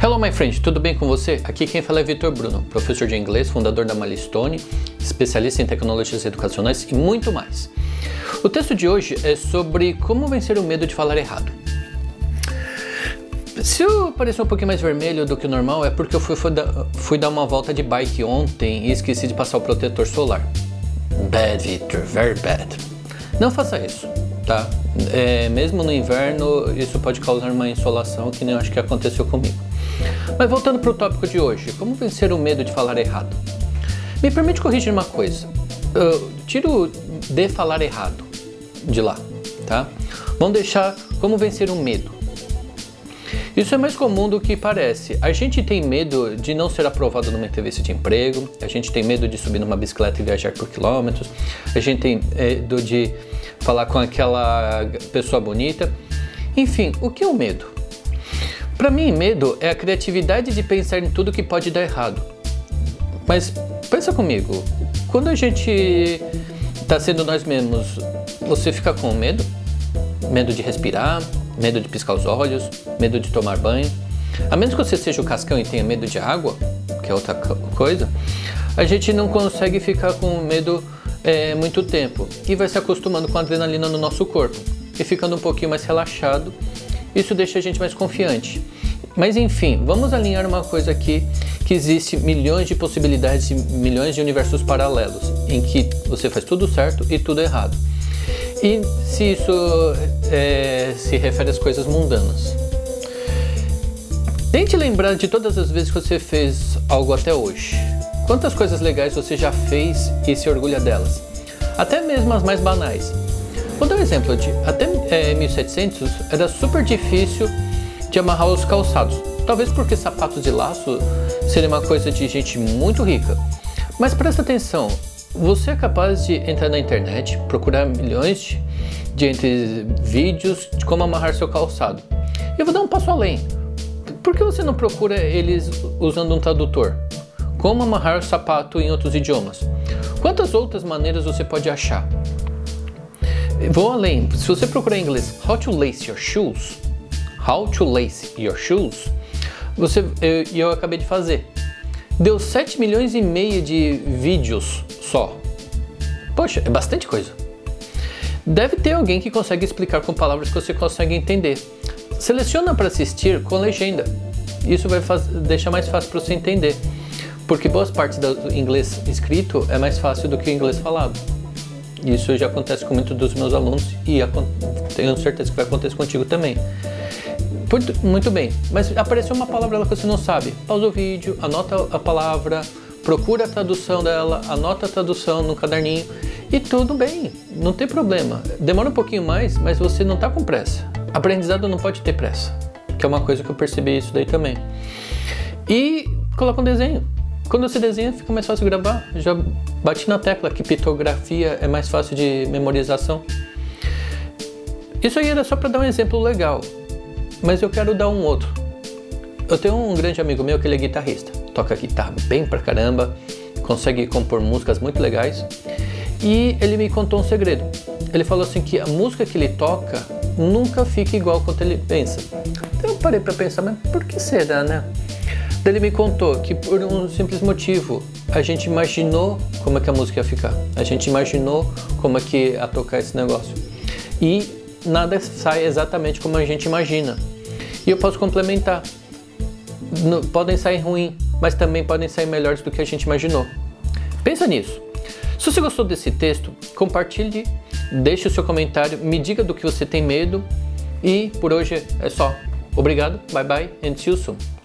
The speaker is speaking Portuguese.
Hello, my friend, tudo bem com você? Aqui quem fala é Vitor Bruno, professor de inglês, fundador da Malistone, especialista em tecnologias educacionais e muito mais. O texto de hoje é sobre como vencer o medo de falar errado. Se eu parecer um pouquinho mais vermelho do que o normal, é porque eu fui, dar, fui dar uma volta de bike ontem e esqueci de passar o protetor solar. Bad, Victor, very bad. Não faça isso, tá? É, mesmo no inverno, isso pode causar uma insolação que nem acho que aconteceu comigo. Mas voltando para o tópico de hoje, como vencer o medo de falar errado? Me permite corrigir uma coisa. Uh, tiro de falar errado de lá, tá? Vamos deixar como vencer o medo. Isso é mais comum do que parece. A gente tem medo de não ser aprovado numa entrevista de emprego, a gente tem medo de subir numa bicicleta e viajar por quilômetros, a gente tem medo de falar com aquela pessoa bonita. Enfim, o que é o medo? Para mim, medo é a criatividade de pensar em tudo que pode dar errado. Mas pensa comigo, quando a gente está sendo nós mesmos, você fica com medo? Medo de respirar, medo de piscar os olhos, medo de tomar banho. A menos que você seja o cascão e tenha medo de água, que é outra coisa, a gente não consegue ficar com medo é, muito tempo e vai se acostumando com a adrenalina no nosso corpo e ficando um pouquinho mais relaxado isso deixa a gente mais confiante. Mas enfim, vamos alinhar uma coisa aqui que existe milhões de possibilidades milhões de universos paralelos em que você faz tudo certo e tudo errado. E se isso é, se refere às coisas mundanas. Tente lembrar de todas as vezes que você fez algo até hoje. Quantas coisas legais você já fez e se orgulha delas? Até mesmo as mais banais. Vou dar um exemplo de até é, 1700 era super difícil de amarrar os calçados. Talvez porque sapatos de laço seria uma coisa de gente muito rica. Mas presta atenção, você é capaz de entrar na internet, procurar milhões de, de entre vídeos de como amarrar seu calçado. Eu vou dar um passo além. Por que você não procura eles usando um tradutor? Como amarrar o sapato em outros idiomas? Quantas outras maneiras você pode achar? Vou além. Se você procurar em inglês How to lace your shoes, How to lace your shoes, você eu, eu acabei de fazer. Deu 7 milhões e meio de vídeos só. Poxa, é bastante coisa. Deve ter alguém que consegue explicar com palavras que você consegue entender. Seleciona para assistir com legenda. Isso vai deixar mais fácil para você entender, porque boas partes do inglês escrito é mais fácil do que o inglês falado. Isso já acontece com muitos dos meus alunos e tenho certeza que vai acontecer contigo também. Muito bem, mas apareceu uma palavra que você não sabe. Pausa o vídeo, anota a palavra, procura a tradução dela, anota a tradução no caderninho e tudo bem, não tem problema. Demora um pouquinho mais, mas você não está com pressa. Aprendizado não pode ter pressa, que é uma coisa que eu percebi isso daí também. E coloca um desenho. Quando você desenha, fica mais fácil gravar. Já bati na tecla que pitografia é mais fácil de memorização. Isso aí era só para dar um exemplo legal, mas eu quero dar um outro. Eu tenho um grande amigo meu que ele é guitarrista, toca guitarra bem pra caramba, consegue compor músicas muito legais. E ele me contou um segredo. Ele falou assim que a música que ele toca nunca fica igual quanto ele pensa. Então eu parei para pensar, mas por que será, né? Ele me contou que por um simples motivo, a gente imaginou como é que a música ia ficar. A gente imaginou como é que ia tocar esse negócio. E nada sai exatamente como a gente imagina. E eu posso complementar. podem sair ruins, mas também podem sair melhores do que a gente imaginou. Pensa nisso. Se você gostou desse texto, compartilhe, deixe o seu comentário, me diga do que você tem medo e por hoje é só. Obrigado, bye bye and see you soon.